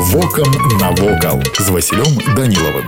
Вокам навокал з Васілём Данілавым.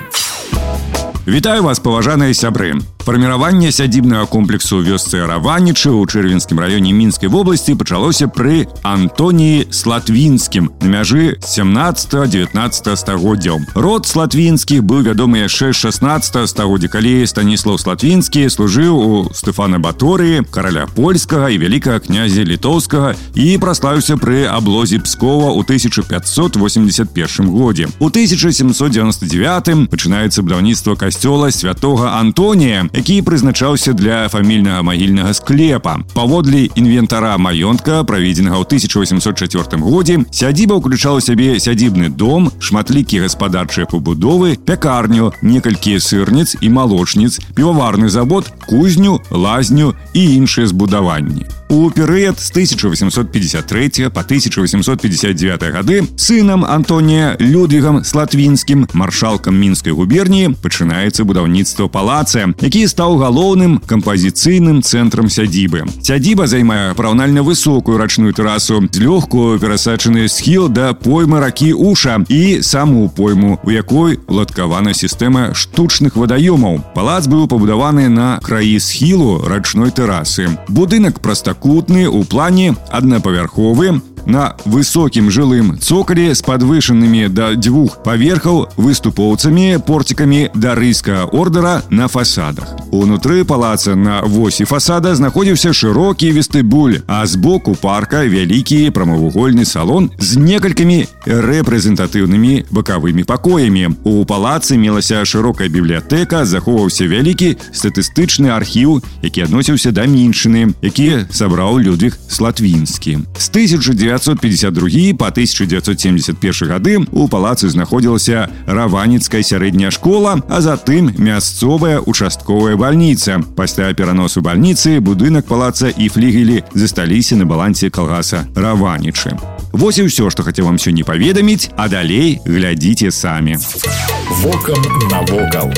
Вітаю вас паважаныя сябры фарміраванне сядзібнага комплексу вёсцы раванічы ў чырвенскім раёне мінскай вобласці пачалося пры антоніі слатвінскім на мяжы 17-19 стагоддзяў род слатвінскіх быў вядомы яшчэ 16 стагоддзя калі станіслав слатвінскі служыў у стэфана баторыі караля польскага і вялікага князя літоўскага і праслаўся пры аблозе пскова ў 1581 годзе у 1799 пачынаецца будаўніцтва касцёла святого Антонія, які прызначаўся для фамільнага магільнага склепа. Паводле інвентара маёнтка, праведзенага ў 1804 годзе, сядзіба ўключала сябе сядзібны дом, шматлікія гаспадарчыя пабудовы, пякарню, некалькі сырніц і малочніц, піваварны завод, кузню, лазню і іншыя збудаванні. У перыяд з 1853 по 1859 гады сынам Антонія Людвігам Слатвінскім, маршалкам мінскай губерніі пачынаецца будаўніцтва палаца, які стаў галоўным кампазіцыйным цэнтрам сядзібы. Сядзіба займае параўнальна высокую рачную тэрасу, злёгку перасачаны схіл да поймы ракі Уша і саму пойму, у якой ладкавана сістэма штучных вадаёмаў. Палац быў пабудаваны на краі схілу рачной тэрасы. Будынак прастаку трохкутны ў плане аднапавярховы на высокім жылым цокалі з падвышанымі да дзвюх паверхаў выступоўцамі порцікамі да рыйскага ордара на фасадах. Унутры палаца на восі фасада знаходзіўся шырокі вестыбуль, а збоку парка вялікі прамавугольны салон з некалькімі рэпрэзентатыўнымі бакавымі пакоямі. У палацы мелася шырокая бібліятэка, захоўваўся вялікі статыстычны архіў, які адносіўся да меншыны, які сабраў Людвіг Слатвінскі. З 1900 1952 по 1971 гады у палацы знаходзілася раваніцкая сярэдняя школа, а затым мясцовая участковая бальніца. Пасля пераносу бальніцы будынак палаца і флігелі засталіся на балансе калгаса раванічы. Вось і ўсё, што хацеў вам сёння паведаміць, а далей глядзіце самі. Вокам навокал.